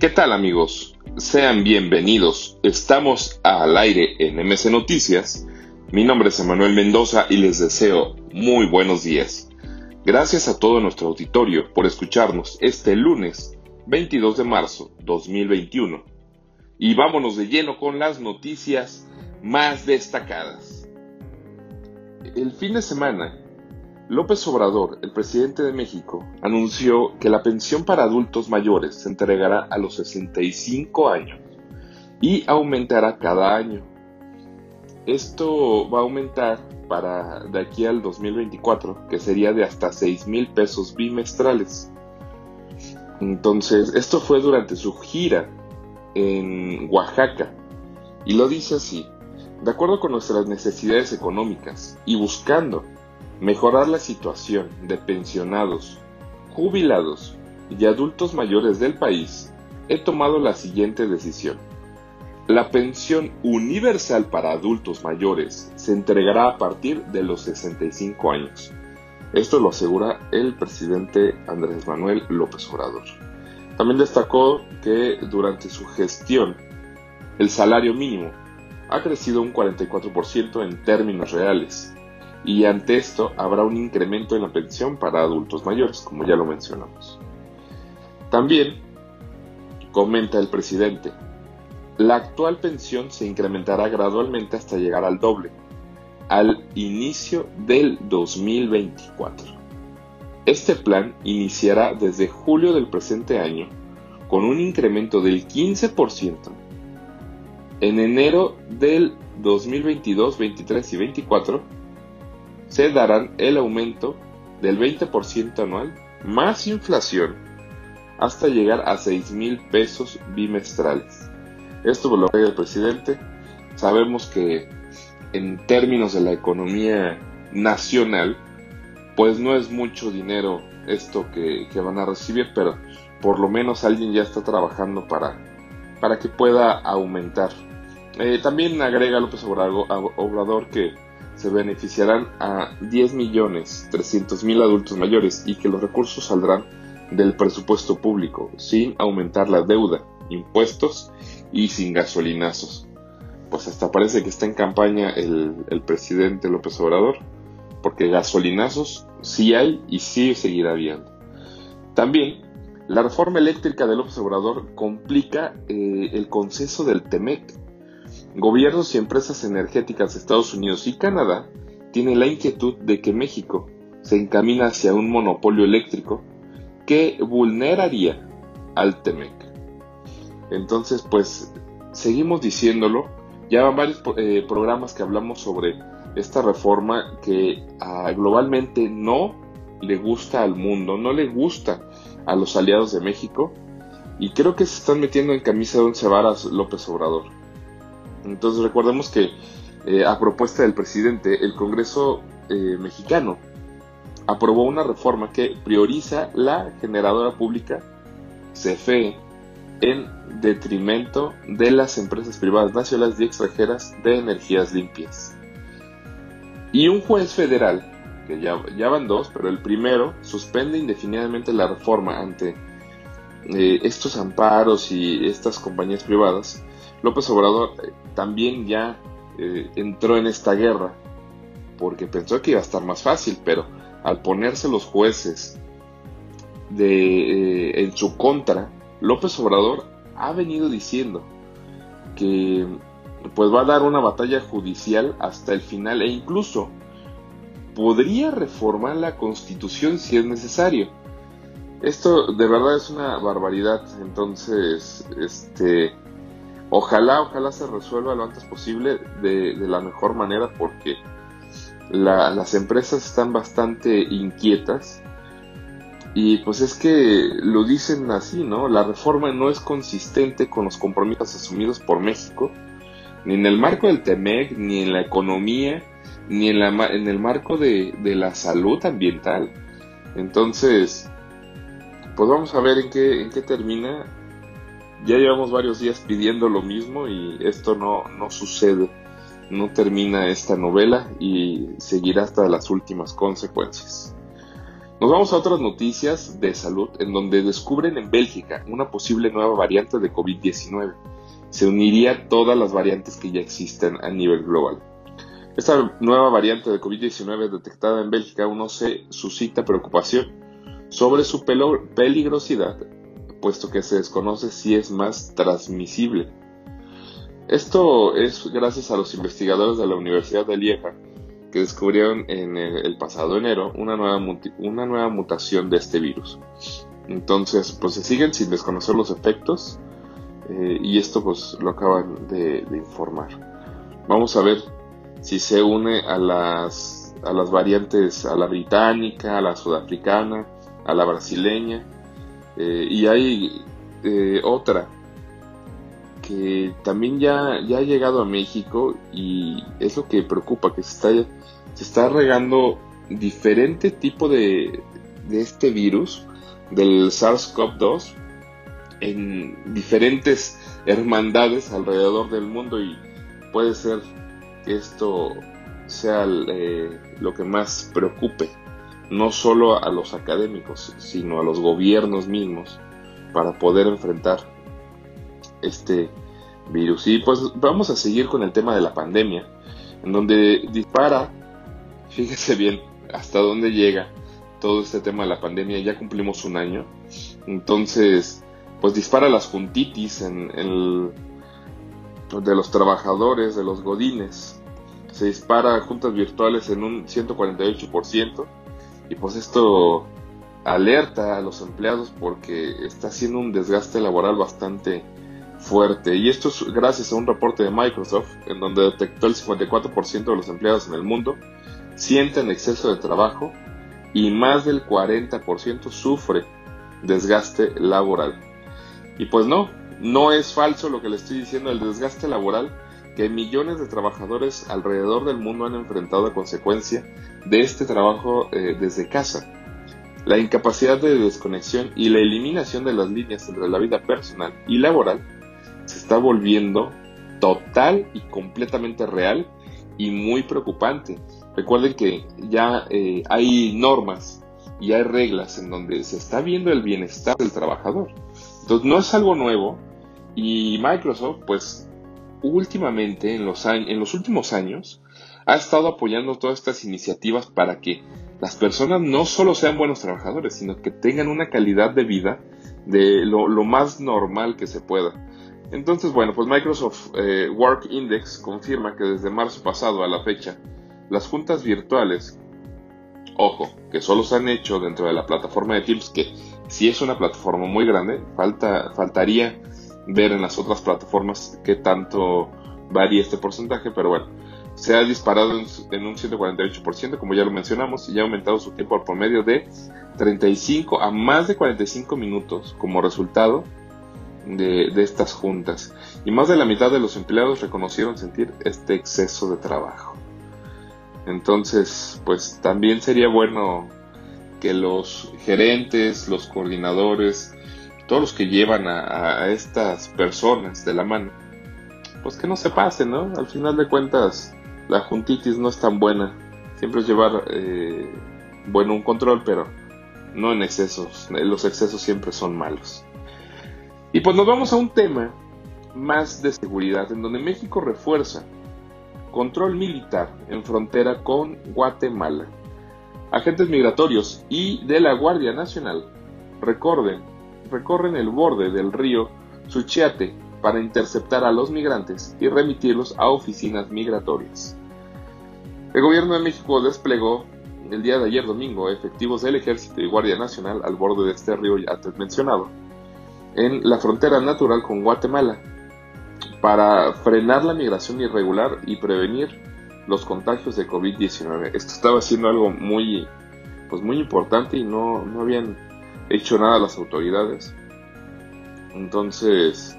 ¿Qué tal amigos? Sean bienvenidos. Estamos al aire en MC Noticias. Mi nombre es Emanuel Mendoza y les deseo muy buenos días. Gracias a todo nuestro auditorio por escucharnos este lunes 22 de marzo 2021. Y vámonos de lleno con las noticias más destacadas. El fin de semana López Obrador, el presidente de México, anunció que la pensión para adultos mayores se entregará a los 65 años y aumentará cada año. Esto va a aumentar para de aquí al 2024, que sería de hasta 6 mil pesos bimestrales. Entonces, esto fue durante su gira en Oaxaca. Y lo dice así, de acuerdo con nuestras necesidades económicas y buscando mejorar la situación de pensionados, jubilados y adultos mayores del país, he tomado la siguiente decisión. La pensión universal para adultos mayores se entregará a partir de los 65 años. Esto lo asegura el presidente Andrés Manuel López Obrador. También destacó que durante su gestión el salario mínimo ha crecido un 44% en términos reales, y ante esto habrá un incremento en la pensión para adultos mayores, como ya lo mencionamos. También, comenta el presidente, la actual pensión se incrementará gradualmente hasta llegar al doble, al inicio del 2024. Este plan iniciará desde julio del presente año con un incremento del 15%. En enero del 2022, 23 y 24 se darán el aumento del 20% anual más inflación hasta llegar a 6 mil pesos bimestrales. Esto lo ve el presidente. Sabemos que en términos de la economía nacional, pues no es mucho dinero esto que, van a recibir, pero por lo menos alguien ya está trabajando para, para que pueda aumentar. Eh, también agrega López Obrador que se beneficiarán a 10 millones 300 mil adultos mayores y que los recursos saldrán del presupuesto público sin aumentar la deuda, impuestos y sin gasolinazos. Pues hasta parece que está en campaña el, el presidente López Obrador, porque gasolinazos sí hay y sí seguirá habiendo. También la reforma eléctrica de López Obrador complica eh, el conceso del TEMEC, Gobiernos y empresas energéticas de Estados Unidos y Canadá tienen la inquietud de que México se encamina hacia un monopolio eléctrico que vulneraría al TEMEC. Entonces, pues, seguimos diciéndolo. Ya van varios eh, programas que hablamos sobre esta reforma que ah, globalmente no le gusta al mundo, no le gusta a los aliados de México y creo que se están metiendo en camisa de once varas López Obrador. Entonces recordemos que eh, a propuesta del presidente, el Congreso eh, mexicano aprobó una reforma que prioriza la generadora pública CFE en detrimento de las empresas privadas nacionales y extranjeras de energías limpias. Y un juez federal, que ya, van dos, pero el primero suspende indefinidamente la reforma ante eh, estos amparos y estas compañías privadas López Obrador eh, también ya eh, entró en esta guerra porque pensó que iba a estar más fácil, pero al ponerse los jueces de, eh, en su contra, López Obrador ha venido diciendo que pues va a dar una batalla judicial hasta el final e incluso podría reformar la constitución si es necesario. Esto de verdad es una barbaridad, entonces este Ojalá, ojalá se resuelva lo antes posible de, la mejor manera porque las empresas están bastante inquietas y pues es que lo dicen así, ¿no? La reforma no es consistente con los compromisos asumidos por México, ni en el marco del TEMEC, ni en la economía, ni en, el marco de, la salud ambiental. Entonces, pues vamos a ver en qué termina ya llevamos varios días pidiendo lo mismo y esto no, no sucede. No termina esta novela y seguirá hasta las últimas consecuencias. Nos vamos a otras noticias de salud en donde descubren en Bélgica una posible nueva variante de COVID-19. Se uniría a todas las variantes que ya existen a nivel global. Esta nueva variante de COVID-19 detectada en Bélgica aún no se suscita preocupación sobre su peligrosidad, puesto que se desconoce si es más transmisible. Esto es gracias a los investigadores de la Universidad de Lieja, que descubrieron en el, pasado enero una nueva, una nueva mutación de este virus. Entonces, pues se siguen sin desconocer los efectos eh, y esto pues lo acaban de, informar. Vamos a ver si se une a las, a las variantes, a la británica, a la sudafricana, a la brasileña eh, y hay eh, otra que también ya, ya ha llegado a México y es lo que preocupa, que se está se está regando diferente tipo de, de este virus, del SARS-CoV-2, en diferentes hermandades alrededor del mundo y puede ser que esto sea eh, lo que más preocupe, no solo a los académicos, sino a los gobiernos mismos, para poder enfrentar este virus. Y pues vamos a seguir con el tema de la pandemia, en donde dispara Fíjese bien hasta dónde llega todo este tema de la pandemia. Ya cumplimos un año. Entonces, pues dispara las juntitis en el, de los trabajadores, de los godines. Se dispara juntas virtuales en un 148%. Y pues esto alerta a los empleados porque está haciendo un desgaste laboral bastante fuerte. Y esto es gracias a un reporte de Microsoft en donde detectó el 54% de los empleados en el mundo sienten exceso de trabajo y más del 40% sufre desgaste laboral. Y pues no, no es falso lo que le estoy diciendo, el desgaste laboral que millones de trabajadores alrededor del mundo han enfrentado a consecuencia de este trabajo eh, desde casa. La incapacidad de desconexión y la eliminación de las líneas entre la vida personal y laboral se está volviendo total y completamente real y muy preocupante Recuerden que ya eh, hay normas y hay reglas en donde se está viendo el bienestar del trabajador. Entonces no es algo nuevo y Microsoft pues últimamente en los, en los últimos años ha estado apoyando todas estas iniciativas para que las personas no solo sean buenos trabajadores, sino que tengan una calidad de vida de lo, más normal que se pueda. Entonces, bueno, pues Microsoft eh, Work Index confirma que desde marzo pasado a la fecha las juntas virtuales, ojo, que solo se han hecho dentro de la plataforma de Teams, que si es una plataforma muy grande, falta, faltaría ver en las otras plataformas qué tanto varía este porcentaje, pero bueno, se ha disparado en, un 148%, como ya lo mencionamos, y ha aumentado su tiempo al promedio de 35 a más de 45 minutos como resultado de, de, estas juntas. Y más de la mitad de los empleados reconocieron sentir este exceso de trabajo. Entonces, pues también sería bueno que los gerentes, los coordinadores, todos los que llevan a, estas personas de la mano, pues que no se pasen, ¿no? Al final de cuentas, la juntitis no es tan buena. Siempre es llevar, eh, bueno, un control, pero no en excesos. Los excesos siempre son malos. Y pues nos vamos a un tema más de seguridad, en donde México refuerza control militar en frontera con Guatemala. Agentes migratorios y de la Guardia Nacional recorren, recorren el borde del río Suchiate para interceptar a los migrantes y remitirlos a oficinas migratorias. El gobierno de México desplegó el día de ayer domingo efectivos del Ejército y Guardia Nacional al borde de este río antes mencionado, en la frontera natural con Guatemala, para frenar la migración irregular y prevenir los contagios de COVID-19. Esto estaba siendo algo muy, pues muy importante y no, no habían hecho nada las autoridades. Entonces,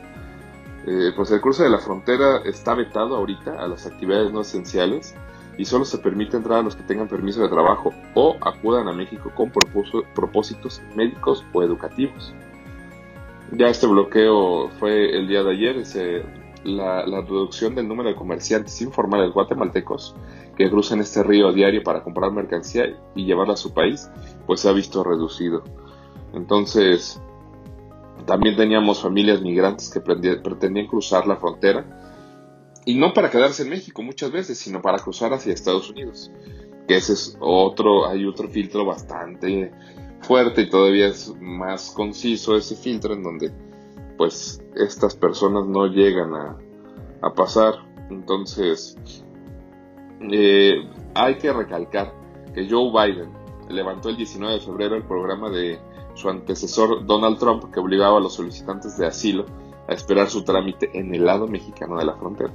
eh, pues el cruce de la frontera está vetado ahorita a las actividades no esenciales y solo se permite entrar a los que tengan permiso de trabajo o acudan a México con propósitos médicos o educativos. Ya este bloqueo fue el día de ayer, la, reducción del número de comerciantes informales guatemaltecos que cruzan este río a diario para comprar mercancía y llevarla a su país, pues se ha visto reducido. Entonces, también teníamos familias migrantes que pretendían cruzar la frontera y no para quedarse en México muchas veces, sino para cruzar hacia Estados Unidos. Que ese es otro, hay otro filtro bastante fuerte y todavía es más conciso ese filtro en donde pues estas personas no llegan a, pasar. Entonces, eh, hay que recalcar que Joe Biden levantó el 19 de febrero el programa de su antecesor Donald Trump que obligaba a los solicitantes de asilo a esperar su trámite en el lado mexicano de la frontera.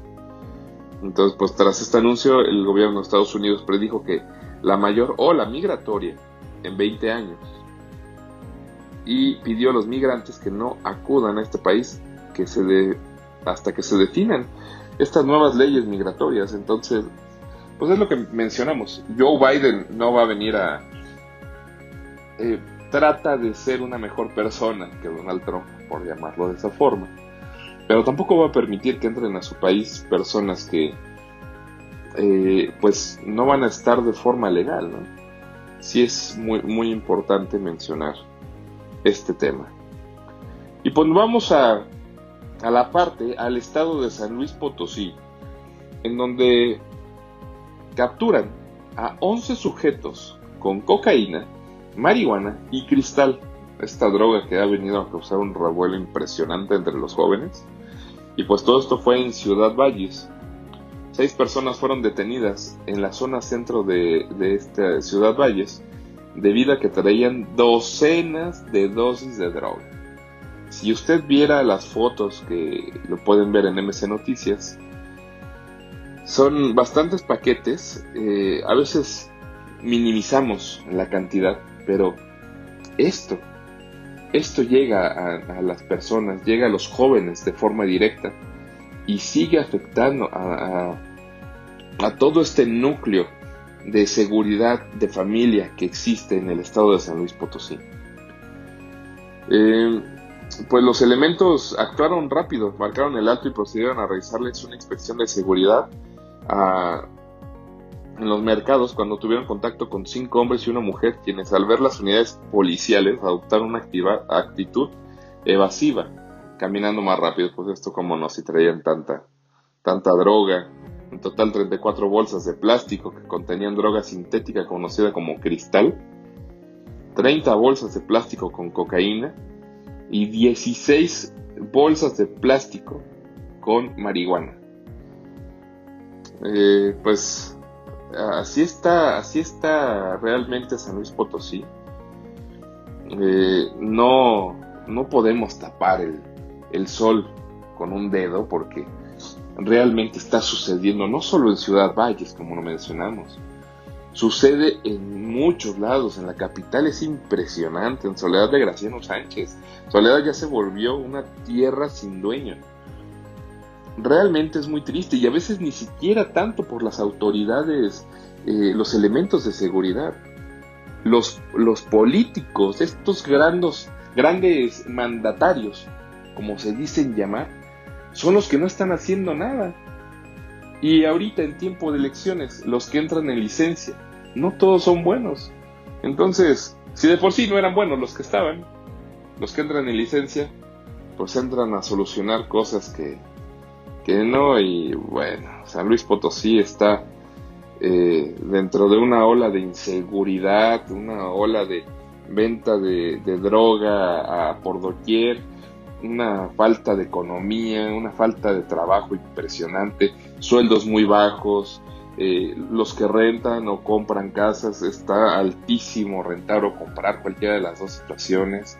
Entonces, pues tras este anuncio, el gobierno de Estados Unidos predijo que la mayor ola migratoria en 20 años y pidió a los migrantes que no acudan a este país que se de, hasta que se definan estas nuevas leyes migratorias. Entonces, pues es lo que mencionamos. Joe Biden no va a venir a... Eh, trata de ser una mejor persona que Donald Trump, por llamarlo de esa forma. Pero tampoco va a permitir que entren a su país personas que eh, pues no van a estar de forma legal, ¿no? Sí es muy, muy importante mencionar este tema. Y pues vamos a, a la parte, al estado de San Luis Potosí, en donde capturan a 11 sujetos con cocaína, marihuana y cristal, esta droga que ha venido a causar un revuelo impresionante entre los jóvenes. Y pues todo esto fue en Ciudad Valles. Seis personas fueron detenidas en la zona centro de, de esta Ciudad Valles debido a que traían docenas de dosis de droga. Si usted viera las fotos que lo pueden ver en MC Noticias, son bastantes paquetes, eh, a veces minimizamos la cantidad, pero esto, esto llega a, las personas, llega a los jóvenes de forma directa y sigue afectando a, a todo este núcleo de seguridad de familia que existe en el estado de San Luis Potosí. Eh, pues los elementos actuaron rápido, marcaron el alto y procedieron a realizarles una inspección de seguridad en los mercados cuando tuvieron contacto con cinco hombres y una mujer, quienes al ver las unidades policiales adoptaron una actitud evasiva, caminando más rápido, pues esto como no si traían tanta, tanta droga, en total 34 bolsas de plástico que contenían droga sintética conocida como cristal, 30 bolsas de plástico con cocaína y 16 bolsas de plástico con marihuana. Eh, pues así está, así está realmente San Luis Potosí. Eh, no, no podemos tapar el, el sol con un dedo porque realmente está sucediendo, no solo en Ciudad Valles, como lo mencionamos, sucede en muchos lados, en la capital es impresionante, en Soledad de Graciano Sánchez, Soledad ya se volvió una tierra sin dueño. Realmente es muy triste y a veces ni siquiera tanto por las autoridades, eh, los elementos de seguridad. Los, los políticos, estos grandes, grandes mandatarios, como se dicen llamar, son los que no están haciendo nada. Y ahorita en tiempo de elecciones, los que entran en licencia, no todos son buenos. Entonces, si de por sí no eran buenos los que estaban, los que entran en licencia, pues entran a solucionar cosas que, que no. Y bueno, San Luis Potosí está eh, dentro de una ola de inseguridad, una ola de venta de, droga a por doquier una falta de economía, una falta de trabajo impresionante, sueldos muy bajos, eh, los que rentan o compran casas, está altísimo rentar o comprar cualquiera de las dos situaciones.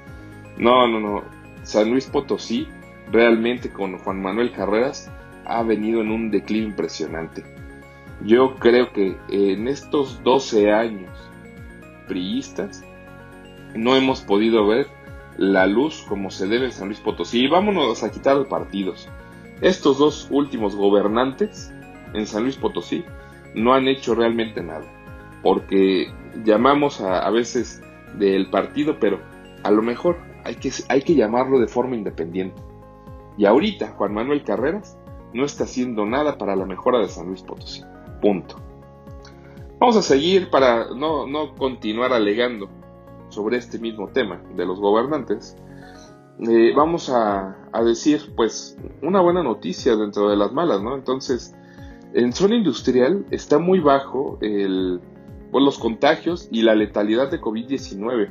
No, no, no. San Luis Potosí realmente con Juan Manuel Carreras ha venido en un declive impresionante. Yo creo que en estos 12 años priistas no hemos podido ver la luz como se debe en San Luis Potosí. Y vámonos a quitar los partidos. Estos dos últimos gobernantes en San Luis Potosí no han hecho realmente nada. Porque llamamos a, veces del partido, pero a lo mejor hay que, hay que llamarlo de forma independiente. Y ahorita Juan Manuel Carreras no está haciendo nada para la mejora de San Luis Potosí. Punto. Vamos a seguir para no, continuar alegando sobre este mismo tema de los gobernantes. Eh, vamos a, decir, pues, una buena noticia dentro de las malas, ¿no? Entonces, en zona industrial está muy bajo el, pues, los contagios y la letalidad de COVID-19.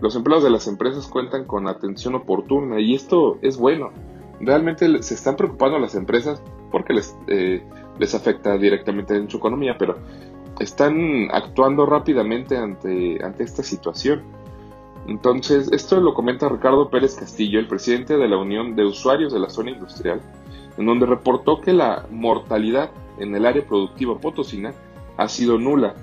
Los empleados de las empresas cuentan con atención oportuna y esto es bueno. Realmente se están preocupando las empresas porque les, eh, les afecta directamente en su economía, pero están actuando rápidamente ante, ante esta situación. Entonces, esto lo comenta Ricardo Pérez Castillo, el presidente de la Unión de Usuarios de la Zona Industrial, en donde reportó que la mortalidad en el área productiva potosina ha sido nula,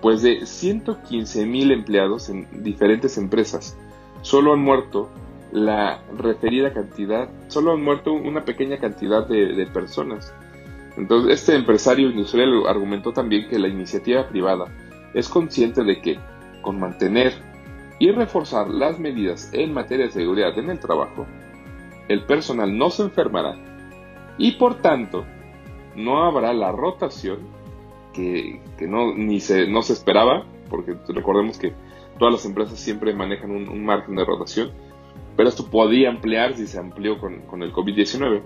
pues de 115 mil empleados en diferentes empresas, solo han muerto la referida cantidad, solo han muerto una pequeña cantidad de personas. Entonces, este empresario industrial argumentó también que la iniciativa privada es consciente de que, con mantener y reforzar las medidas en materia de seguridad en el trabajo, el personal no se enfermará y por tanto no habrá la rotación que, no, ni se, no se esperaba, porque recordemos que todas las empresas siempre manejan un, margen de rotación, pero esto podía ampliar si se amplió con, con el COVID-19.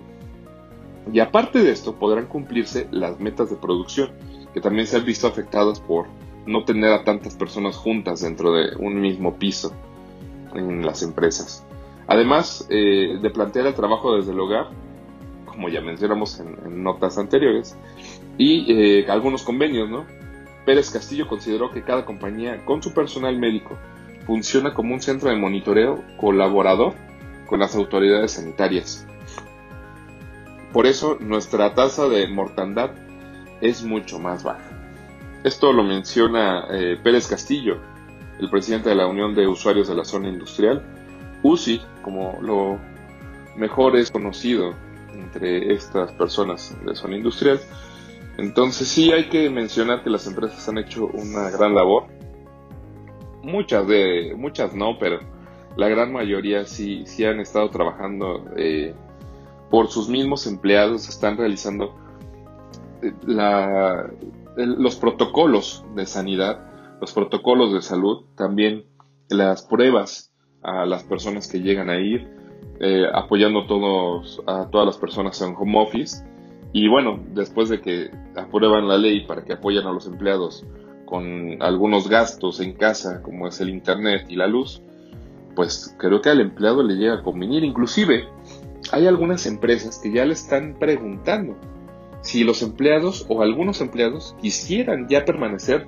Y aparte de esto, podrán cumplirse las metas de producción, que también se han visto afectadas por no tener a tantas personas juntas dentro de un mismo piso en las empresas. Además eh, de plantear el trabajo desde el hogar, como ya mencionamos en, notas anteriores, y eh, algunos convenios, ¿no? Pérez Castillo consideró que cada compañía con su personal médico funciona como un centro de monitoreo colaborador con las autoridades sanitarias por eso nuestra tasa de mortandad es mucho más baja. Esto lo menciona eh, Pérez Castillo, el presidente de la Unión de Usuarios de la Zona Industrial, UCI, como lo mejor es conocido entre estas personas de zona industrial. Entonces sí hay que mencionar que las empresas han hecho una gran labor. Muchas de, muchas no, pero la gran mayoría sí, sí han estado trabajando eh, por sus mismos empleados están realizando eh, los protocolos de sanidad, los protocolos de salud, también las pruebas a las personas que llegan a ir, eh, apoyando todos, a todas las personas en home office. Y bueno, después de que aprueban la ley para que apoyen a los empleados con algunos gastos en casa, como es el internet y la luz, pues creo que al empleado le llega a convenir. Inclusive, hay algunas empresas que ya le están preguntando si los empleados o algunos empleados quisieran ya permanecer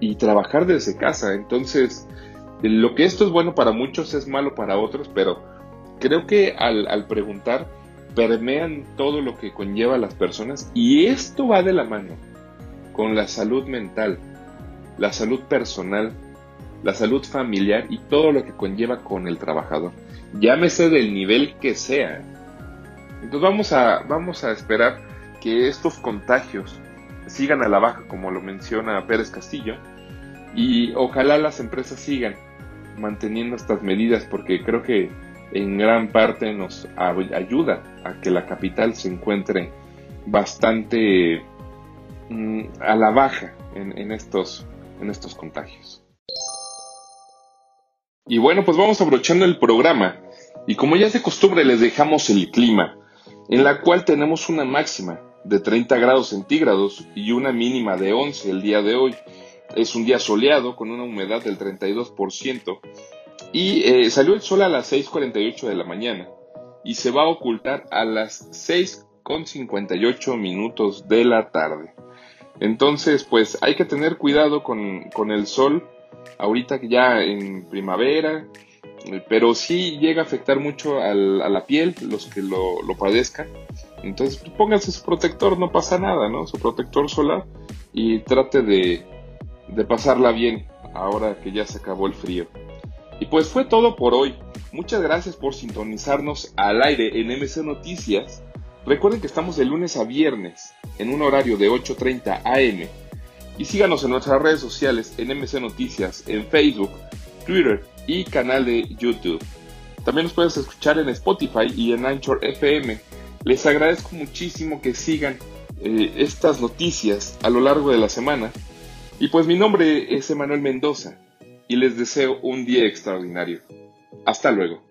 y trabajar desde casa. Entonces, lo que esto es bueno para muchos es malo para otros, pero creo que al, preguntar permean todo lo que conlleva a las personas y esto va de la mano con la salud mental, la salud personal, la salud familiar y todo lo que conlleva con el trabajador llámese del nivel que sea. Entonces vamos a, vamos a esperar que estos contagios sigan a la baja, como lo menciona Pérez Castillo, y ojalá las empresas sigan manteniendo estas medidas, porque creo que en gran parte nos ayuda a que la capital se encuentre bastante mm, a la baja en, estos, en estos contagios. Y bueno, pues vamos abrochando el programa. Y como ya es de costumbre, les dejamos el clima, en la cual tenemos una máxima de 30 grados centígrados y una mínima de 11 el día de hoy. Es un día soleado con una humedad del 32% y eh, salió el sol a las 6.48 de la mañana y se va a ocultar a las 6.58 minutos de la tarde. Entonces, pues hay que tener cuidado con, con el sol ahorita ya en primavera, pero sí llega a afectar mucho a la piel, los que lo, padezcan. Entonces pues, pónganse su protector, no pasa nada, ¿no? Su protector solar y trate de, de pasarla bien ahora que ya se acabó el frío. Y pues fue todo por hoy. Muchas gracias por sintonizarnos al aire en MC Noticias. Recuerden que estamos de lunes a viernes en un horario de 8.30 am. Y síganos en nuestras redes sociales en MC Noticias, en Facebook, Twitter y canal de YouTube. También nos puedes escuchar en Spotify y en Anchor FM. Les agradezco muchísimo que sigan eh, estas noticias a lo largo de la semana. Y pues mi nombre es Emanuel Mendoza y les deseo un día extraordinario. Hasta luego.